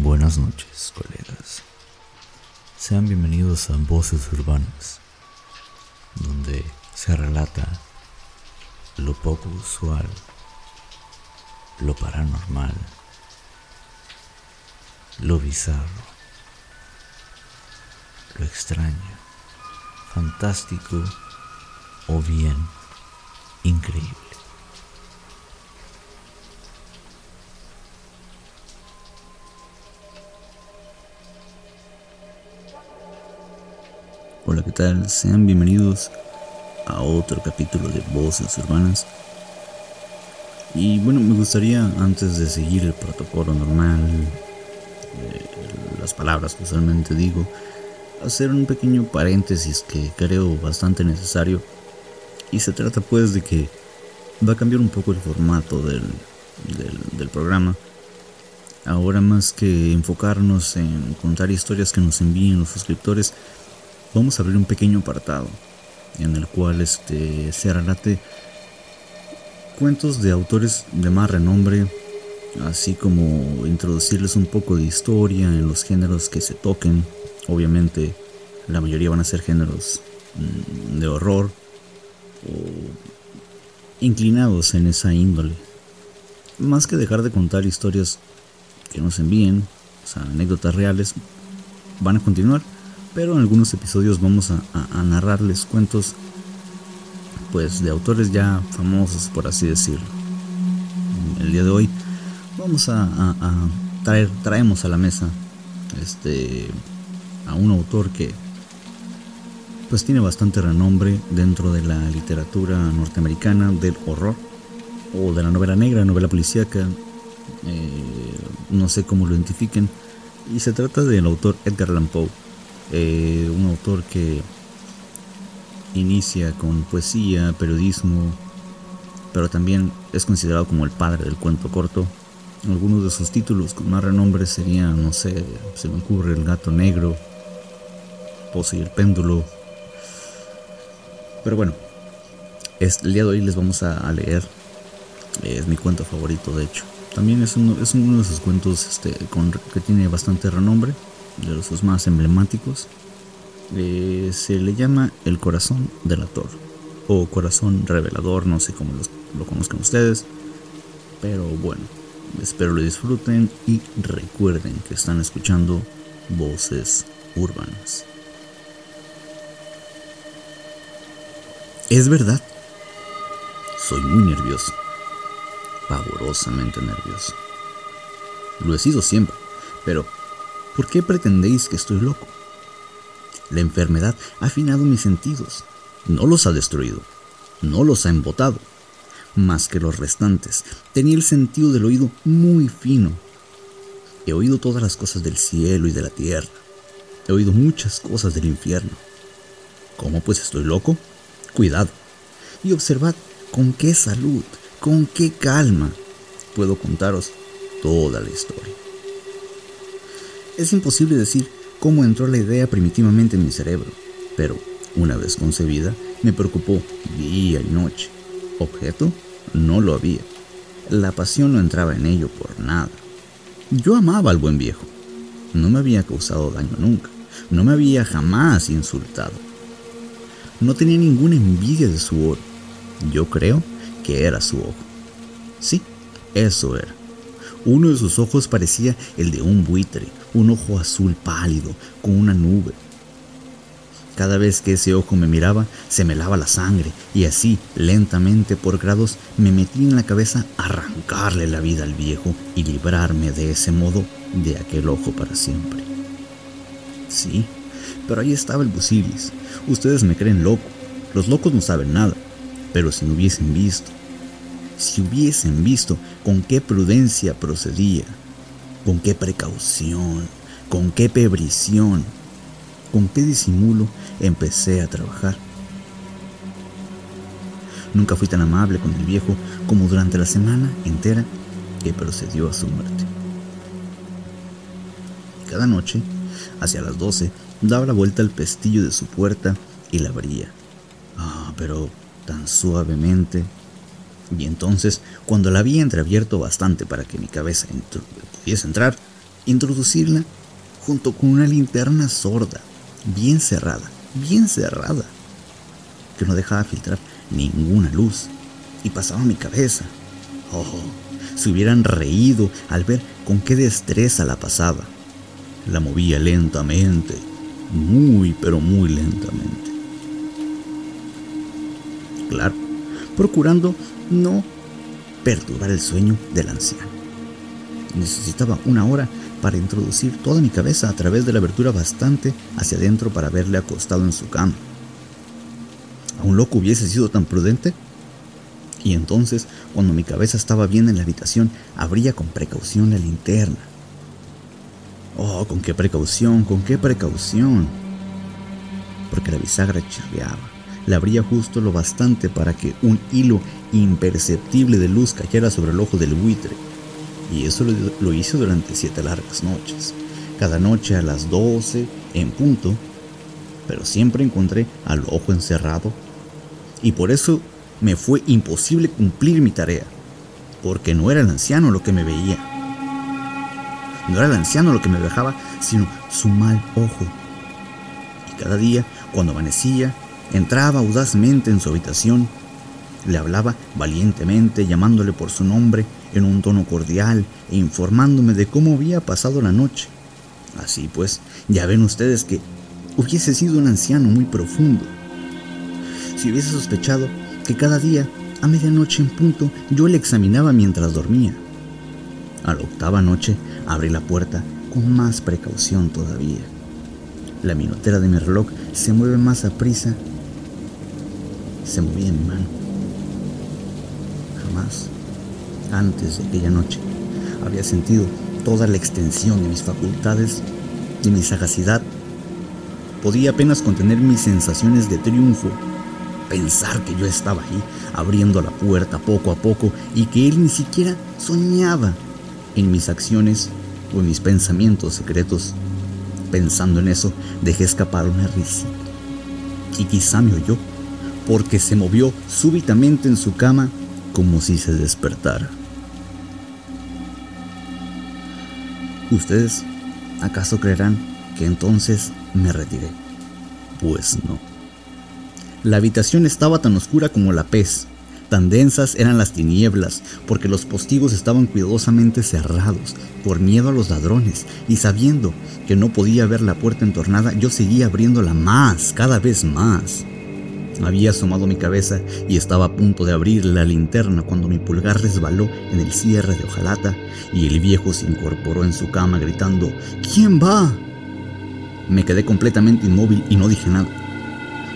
Buenas noches, colegas. Sean bienvenidos a Voces Urbanas, donde se relata lo poco usual, lo paranormal, lo bizarro, lo extraño, fantástico o bien increíble. Hola, ¿qué tal? Sean bienvenidos a otro capítulo de Voces Urbanas. Y bueno, me gustaría, antes de seguir el protocolo normal, eh, las palabras que usualmente digo, hacer un pequeño paréntesis que creo bastante necesario. Y se trata pues de que va a cambiar un poco el formato del, del, del programa. Ahora más que enfocarnos en contar historias que nos envíen los suscriptores, vamos a abrir un pequeño apartado en el cual este, se relate cuentos de autores de más renombre, así como introducirles un poco de historia en los géneros que se toquen. Obviamente la mayoría van a ser géneros mm, de horror o inclinados en esa índole. Más que dejar de contar historias que nos envíen, o sea, anécdotas reales, van a continuar pero en algunos episodios vamos a, narrarles cuentos pues de autores ya famosos por así decirlo. El día de hoy vamos a, traer, traemos a la mesa este a un autor que pues tiene bastante renombre dentro de la literatura norteamericana del horror o de la novela negra, novela policíaca, eh, no sé cómo lo identifiquen, y se trata del autor Edgar Allan Poe. Eh, un autor que inicia con poesía, periodismo, pero también es considerado como el padre del cuento corto. Algunos de sus títulos con más renombre serían, no sé, se me ocurre El gato negro, Pose y el péndulo. Pero bueno, es, el día de hoy les vamos a, leer, es mi cuento favorito de hecho. También es uno, es uno de sus cuentos este, que tiene bastante renombre de los más emblemáticos, eh, se le llama el corazón delator o corazón revelador, no sé cómo lo conozcan ustedes, pero bueno, espero lo disfruten y recuerden que están escuchando voces urbanas. Es verdad, soy muy nervioso, pavorosamente nervioso. Lo he sido siempre, pero ¿Por qué pretendéis que estoy loco? La enfermedad ha afinado mis sentidos, no los ha destruido, no los ha embotado, más que los restantes. Tenía el sentido del oído muy fino. He oído todas las cosas del cielo y de la tierra. He oído muchas cosas del infierno. ¿Cómo pues estoy loco? Cuidado. Y observad con qué salud, con qué calma puedo contaros toda la historia. Es imposible decir cómo entró la idea primitivamente en mi cerebro, pero una vez concebida me preocupó día y noche. Objeto no lo había. La pasión no entraba en ello por nada. Yo amaba al buen viejo. No me había causado daño nunca. No me había jamás insultado. No tenía ninguna envidia de su oro. Yo creo que era su ojo. Sí, eso era. Uno de sus ojos parecía el de un buitre, un ojo azul pálido, con una nube. Cada vez que ese ojo me miraba, se me lava la sangre, y así, lentamente por grados, me metí en la cabeza arrancarle la vida al viejo y librarme de ese modo de aquel ojo para siempre. Sí, pero ahí estaba el busilis. Ustedes me creen loco. Los locos no saben nada. Pero si me hubiesen visto, si hubiesen visto con qué prudencia procedía, con qué precaución, con qué pebrición, con qué disimulo empecé a trabajar. Nunca fui tan amable con el viejo como durante la semana entera que procedió a su muerte. Cada noche, hacia las doce, daba la vuelta al pestillo de su puerta y la abría. Ah, pero tan suavemente y entonces, cuando la había entreabierto bastante para que mi cabeza pudiese entrar, introducirla junto con una linterna sorda, bien cerrada, bien cerrada, que no dejaba filtrar ninguna luz y pasaba mi cabeza. Oh, se hubieran reído al ver con qué destreza la pasaba. La movía lentamente, muy pero muy lentamente. Procurando no perturbar el sueño del anciano. Necesitaba una hora para introducir toda mi cabeza a través de la abertura bastante hacia adentro para verle acostado en su cama. ¿A un loco hubiese sido tan prudente? Y entonces, cuando mi cabeza estaba bien en la habitación, abría con precaución la linterna. Oh, con qué precaución, con qué precaución. Porque la bisagra chirriaba. La abría justo lo bastante para que un hilo imperceptible de luz cayera sobre el ojo del buitre. Y eso lo, lo hice durante siete largas noches. Cada noche a las doce, en punto. Pero siempre encontré al ojo encerrado. Y por eso me fue imposible cumplir mi tarea, porque no era el anciano lo que me veía. No era el anciano lo que me dejaba, sino su mal ojo. Y cada día, cuando amanecía, entraba audazmente en su habitación, le hablaba valientemente, llamándole por su nombre en un tono cordial e informándome de cómo había pasado la noche. Así pues, ya ven ustedes que hubiese sido un anciano muy profundo. Si hubiese sospechado que cada día, a medianoche en punto, yo le examinaba mientras dormía. A la octava noche abrí la puerta con más precaución todavía. La minutera de mi reloj se mueve más a prisa. Se movía mi mano. Jamás, antes de aquella noche, había sentido toda la extensión de mis facultades, de mi sagacidad. Podía apenas contener mis sensaciones de triunfo pensar que yo estaba ahí abriendo la puerta poco a poco y que él ni siquiera soñaba en mis acciones o en mis pensamientos secretos. Pensando en eso, dejé escapar una risa. Y quizá me oyó, porque se movió súbitamente en su cama como si se despertara. ¿Ustedes acaso creerán que entonces me retiré? Pues no. La habitación estaba tan oscura como la pez, tan densas eran las tinieblas, porque los postigos estaban cuidadosamente cerrados, por miedo a los ladrones, y sabiendo que no podía ver la puerta entornada, yo seguía abriéndola más, cada vez más. Había asomado mi cabeza y estaba a punto de abrir la linterna cuando mi pulgar resbaló en el cierre de hojalata y el viejo se incorporó en su cama gritando, ¿Quién va? Me quedé completamente inmóvil y no dije nada.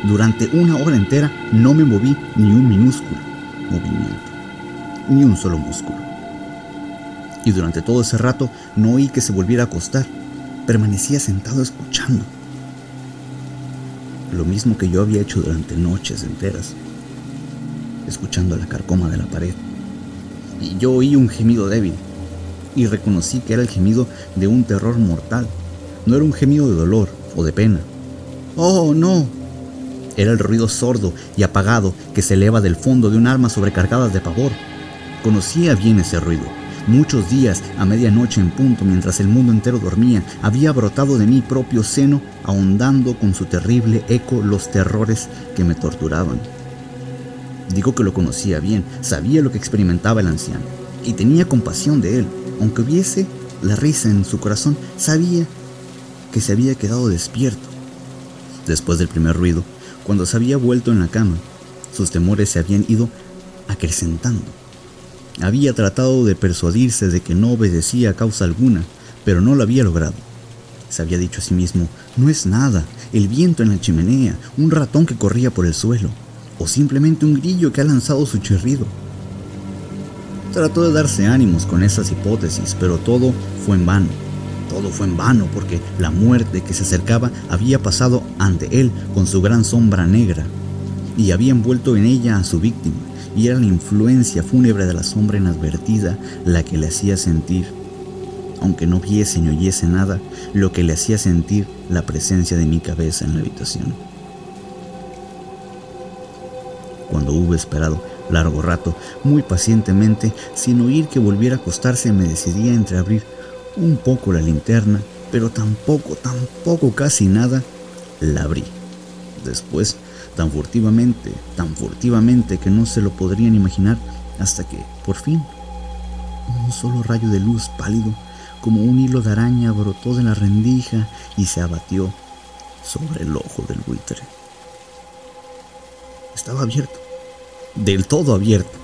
Durante una hora entera no me moví ni un minúsculo movimiento, ni un solo músculo. Y durante todo ese rato no oí que se volviera a acostar. Permanecía sentado escuchando. Lo mismo que yo había hecho durante noches enteras, escuchando la carcoma de la pared. Y yo oí un gemido débil y reconocí que era el gemido de un terror mortal. No era un gemido de dolor o de pena. Oh, no, era el ruido sordo y apagado que se eleva del fondo de un alma sobrecargada de pavor. Conocía bien ese ruido. Muchos días, a medianoche en punto, mientras el mundo entero dormía, había brotado de mi propio seno, ahondando con su terrible eco los terrores que me torturaban. Digo que lo conocía bien, sabía lo que experimentaba el anciano, y tenía compasión de él. Aunque hubiese la risa en su corazón, sabía que se había quedado despierto. Después del primer ruido, cuando se había vuelto en la cama, sus temores se habían ido acrecentando. Había tratado de persuadirse de que no obedecía a causa alguna, pero no lo había logrado. Se había dicho a sí mismo, no es nada, el viento en la chimenea, un ratón que corría por el suelo, o simplemente un grillo que ha lanzado su chirrido. Trató de darse ánimos con esas hipótesis, pero todo fue en vano. Todo fue en vano porque la muerte que se acercaba había pasado ante él con su gran sombra negra y había envuelto en ella a su víctima y era la influencia fúnebre de la sombra inadvertida la que le hacía sentir, aunque no viese ni oyese nada, lo que le hacía sentir la presencia de mi cabeza en la habitación. Cuando hubo esperado largo rato, muy pacientemente, sin oír que volviera a acostarse, me decidí a entreabrir un poco la linterna, pero tampoco, tampoco casi nada, la abrí. Después, tan furtivamente, tan furtivamente que no se lo podrían imaginar, hasta que, por fin, un solo rayo de luz pálido, como un hilo de araña, brotó de la rendija y se abatió sobre el ojo del buitre. Estaba abierto, del todo abierto,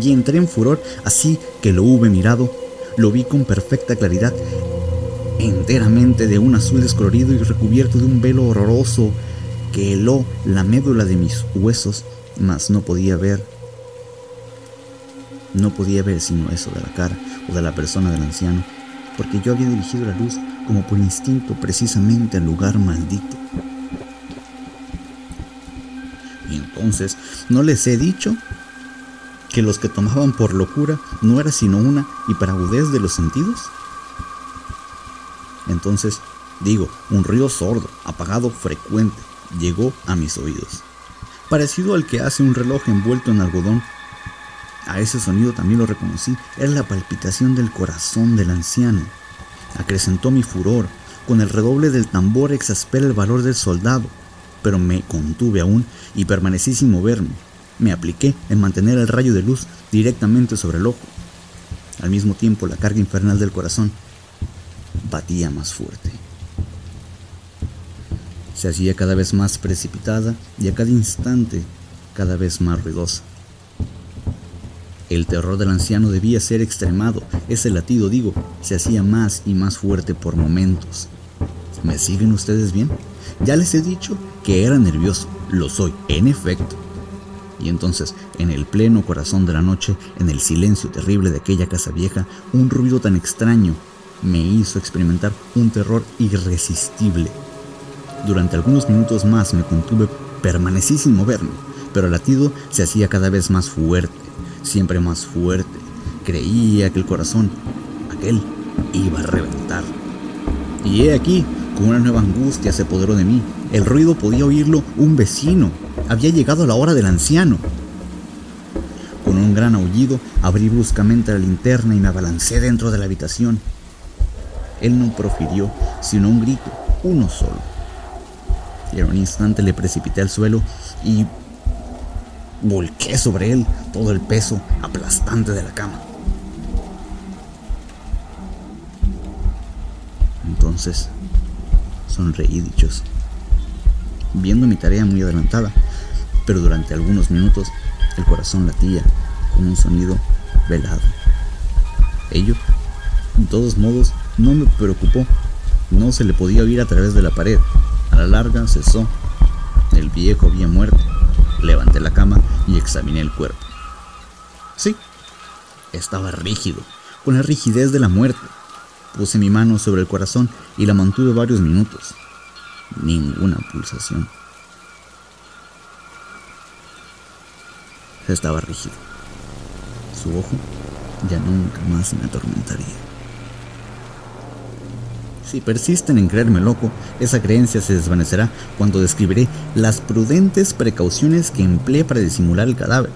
y entré en furor, así que lo hube mirado, lo vi con perfecta claridad, enteramente de un azul descolorido y recubierto de un velo horroroso que heló la médula de mis huesos, mas no podía ver no podía ver sino eso de la cara o de la persona del anciano, porque yo había dirigido la luz como por instinto precisamente al lugar maldito. Y entonces, ¿no les he dicho que los que tomaban por locura no era sino una hiperagudez de los sentidos? Entonces, digo, un ruido sordo, apagado, frecuente, llegó a mis oídos, parecido al que hace un reloj envuelto en algodón a ese sonido también lo reconocí. Era la palpitación del corazón del anciano. Acrecentó mi furor. Con el redoble del tambor exaspera el valor del soldado. Pero me contuve aún y permanecí sin moverme. Me apliqué en mantener el rayo de luz directamente sobre el ojo. Al mismo tiempo la carga infernal del corazón batía más fuerte. Se hacía cada vez más precipitada y a cada instante cada vez más ruidosa. El terror del anciano debía ser extremado. Ese latido, digo, se hacía más y más fuerte por momentos. ¿Me siguen ustedes bien? Ya les he dicho que era nervioso. Lo soy, en efecto. Y entonces, en el pleno corazón de la noche, en el silencio terrible de aquella casa vieja, un ruido tan extraño me hizo experimentar un terror irresistible. Durante algunos minutos más me contuve, permanecí sin moverme, pero el latido se hacía cada vez más fuerte siempre más fuerte. Creía que el corazón, aquel, iba a reventar. Y he aquí, con una nueva angustia se apoderó de mí. El ruido podía oírlo un vecino. Había llegado la hora del anciano. Con un gran aullido abrí bruscamente la linterna y me abalancé dentro de la habitación. Él no profirió sino un grito, uno solo. Y en un instante le precipité al suelo y Volqué sobre él todo el peso aplastante de la cama. Entonces, sonreí dichoso, viendo mi tarea muy adelantada, pero durante algunos minutos el corazón latía con un sonido velado. Ello, de todos modos, no me preocupó. No se le podía oír a través de la pared. A la larga cesó. El viejo había muerto. Levanté la cama y examiné el cuerpo. Sí, estaba rígido, con la rigidez de la muerte. Puse mi mano sobre el corazón y la mantuve varios minutos. Ninguna pulsación. Estaba rígido. Su ojo ya nunca más me atormentaría. Si persisten en creerme loco, esa creencia se desvanecerá cuando describiré las prudentes precauciones que empleé para disimular el cadáver.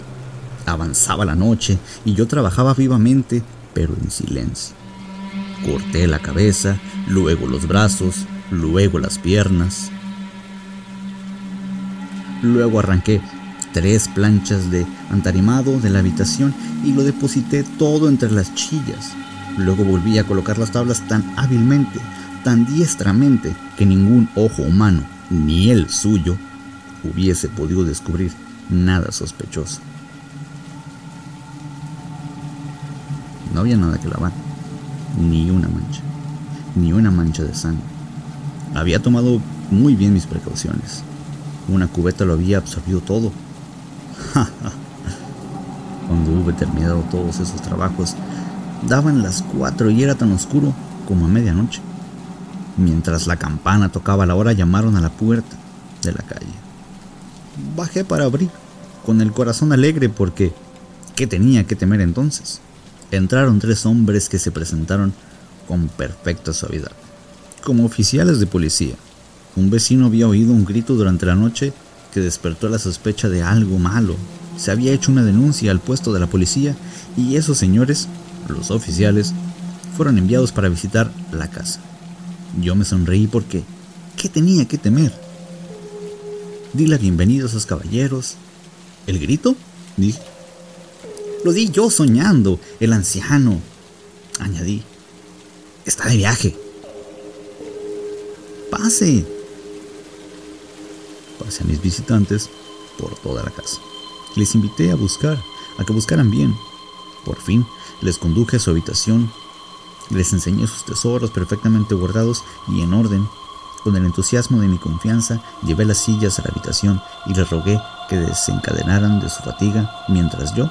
Avanzaba la noche y yo trabajaba vivamente, pero en silencio. Corté la cabeza, luego los brazos, luego las piernas. Luego arranqué tres planchas de antarimado de la habitación y lo deposité todo entre las chillas. Luego volví a colocar las tablas tan hábilmente tan diestramente que ningún ojo humano, ni el suyo, hubiese podido descubrir nada sospechoso. No había nada que lavar, ni una mancha, ni una mancha de sangre. Había tomado muy bien mis precauciones. Una cubeta lo había absorbido todo. Cuando hube terminado todos esos trabajos, daban las cuatro y era tan oscuro como a medianoche. Mientras la campana tocaba la hora llamaron a la puerta de la calle. Bajé para abrir, con el corazón alegre porque ¿qué tenía que temer entonces? Entraron tres hombres que se presentaron con perfecta suavidad, como oficiales de policía. Un vecino había oído un grito durante la noche que despertó la sospecha de algo malo. Se había hecho una denuncia al puesto de la policía y esos señores, los oficiales, fueron enviados para visitar la casa. Yo me sonreí porque, ¿qué tenía que temer? Di la bienvenida a esos caballeros. ¿El grito? Dije. Lo di yo soñando, el anciano. Añadí. Está de viaje. Pase. Pasé a mis visitantes por toda la casa. Les invité a buscar, a que buscaran bien. Por fin, les conduje a su habitación. Les enseñé sus tesoros perfectamente guardados y en orden. Con el entusiasmo de mi confianza, llevé las sillas a la habitación y les rogué que desencadenaran de su fatiga mientras yo,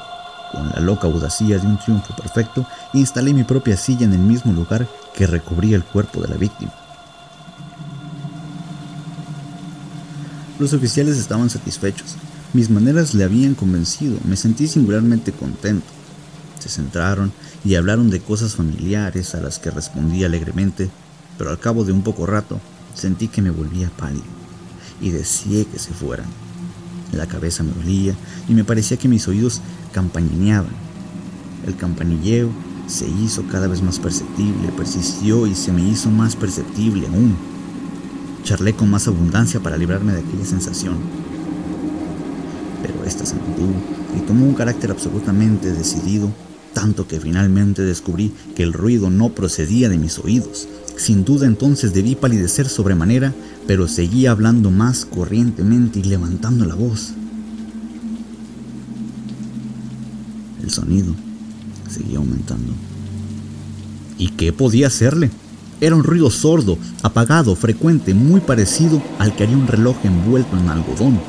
con la loca audacia de un triunfo perfecto, instalé mi propia silla en el mismo lugar que recubría el cuerpo de la víctima. Los oficiales estaban satisfechos. Mis maneras le habían convencido. Me sentí singularmente contento. Se centraron y hablaron de cosas familiares a las que respondí alegremente, pero al cabo de un poco rato sentí que me volvía pálido y deseé que se fueran. La cabeza me dolía y me parecía que mis oídos campañineaban. El campanilleo se hizo cada vez más perceptible, persistió y se me hizo más perceptible aún. Charlé con más abundancia para librarme de aquella sensación. Pero esta se mantuvo y tomó un carácter absolutamente decidido, tanto que finalmente descubrí que el ruido no procedía de mis oídos. Sin duda entonces debí palidecer sobremanera, pero seguía hablando más corrientemente y levantando la voz. El sonido seguía aumentando. ¿Y qué podía hacerle? Era un ruido sordo, apagado, frecuente, muy parecido al que haría un reloj envuelto en algodón.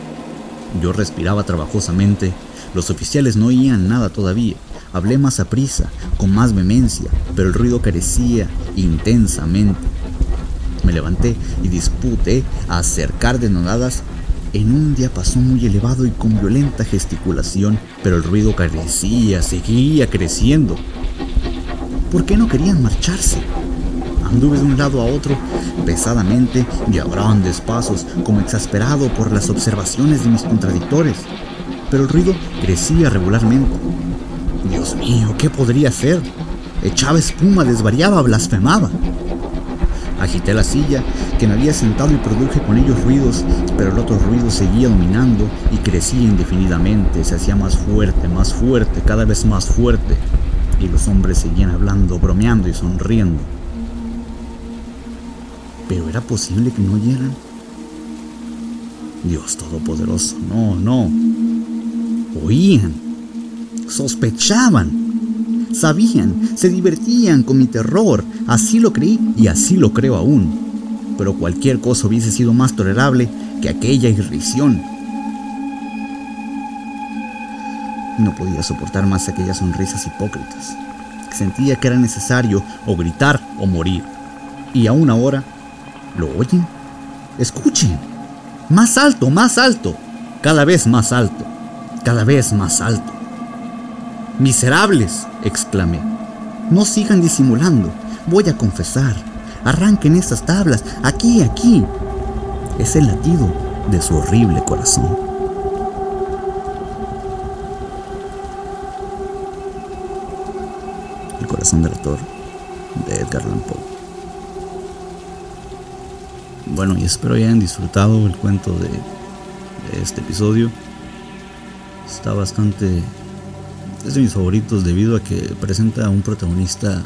Yo respiraba trabajosamente. Los oficiales no oían nada todavía. Hablé más a prisa, con más vehemencia, pero el ruido carecía intensamente. Me levanté y disputé a acercar de nodadas en un diapasón muy elevado y con violenta gesticulación, pero el ruido carecía, seguía creciendo. ¿Por qué no querían marcharse? Anduve de un lado a otro pesadamente y a grandes pasos, como exasperado por las observaciones de mis contradictores. Pero el ruido crecía regularmente. Dios mío, ¿qué podría hacer? Echaba espuma, desvariaba, blasfemaba. Agité la silla que me había sentado y produje con ellos ruidos, pero el otro ruido seguía dominando y crecía indefinidamente, se hacía más fuerte, más fuerte, cada vez más fuerte, y los hombres seguían hablando, bromeando y sonriendo. Pero era posible que no oyeran. Dios Todopoderoso, no, no. Oían, sospechaban, sabían, se divertían con mi terror. Así lo creí y así lo creo aún. Pero cualquier cosa hubiese sido más tolerable que aquella irrisión. No podía soportar más aquellas sonrisas hipócritas. Sentía que era necesario o gritar o morir. Y aún ahora ¿Lo oyen? Escuchen. Más alto, más alto. Cada vez más alto. Cada vez más alto. Miserables, exclamé. No sigan disimulando. Voy a confesar. Arranquen estas tablas. Aquí, aquí. Es el latido de su horrible corazón. El corazón del autor de Edgar Allan. Bueno, y espero hayan disfrutado el cuento de, este episodio. Está bastante... Es de mis favoritos debido a que presenta a un protagonista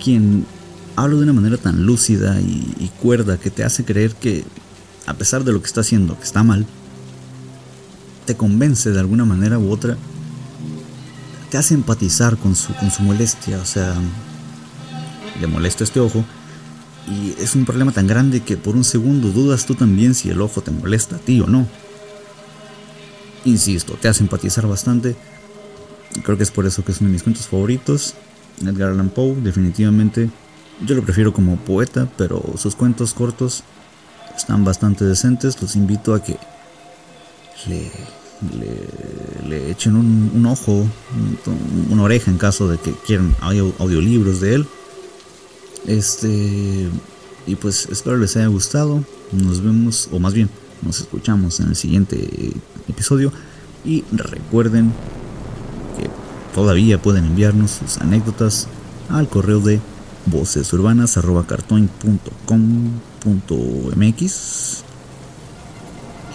quien habla de una manera tan lúcida y, cuerda que te hace creer que, a pesar de lo que está haciendo, que está mal, te convence de alguna manera u otra, te hace empatizar con su, con su molestia, o sea, le molesta este ojo, y es un problema tan grande que por un segundo dudas tú también si el ojo te molesta a ti o no. Insisto, te hace empatizar bastante. Creo que es por eso que es uno de mis cuentos favoritos. Edgar Allan Poe, definitivamente. Yo lo prefiero como poeta, pero sus cuentos cortos están bastante decentes. Los invito a que le, le, echen un, ojo, una oreja en caso de que quieran audiolibros de él. Este, y pues espero les haya gustado. Nos vemos, o más bien, nos escuchamos en el siguiente episodio. Y recuerden todavía pueden enviarnos sus anécdotas al correo de vocesurbanas.cartoon.com.mx.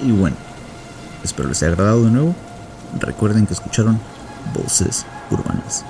Y bueno, espero les haya agradado de nuevo. Recuerden que escucharon Voces Urbanas.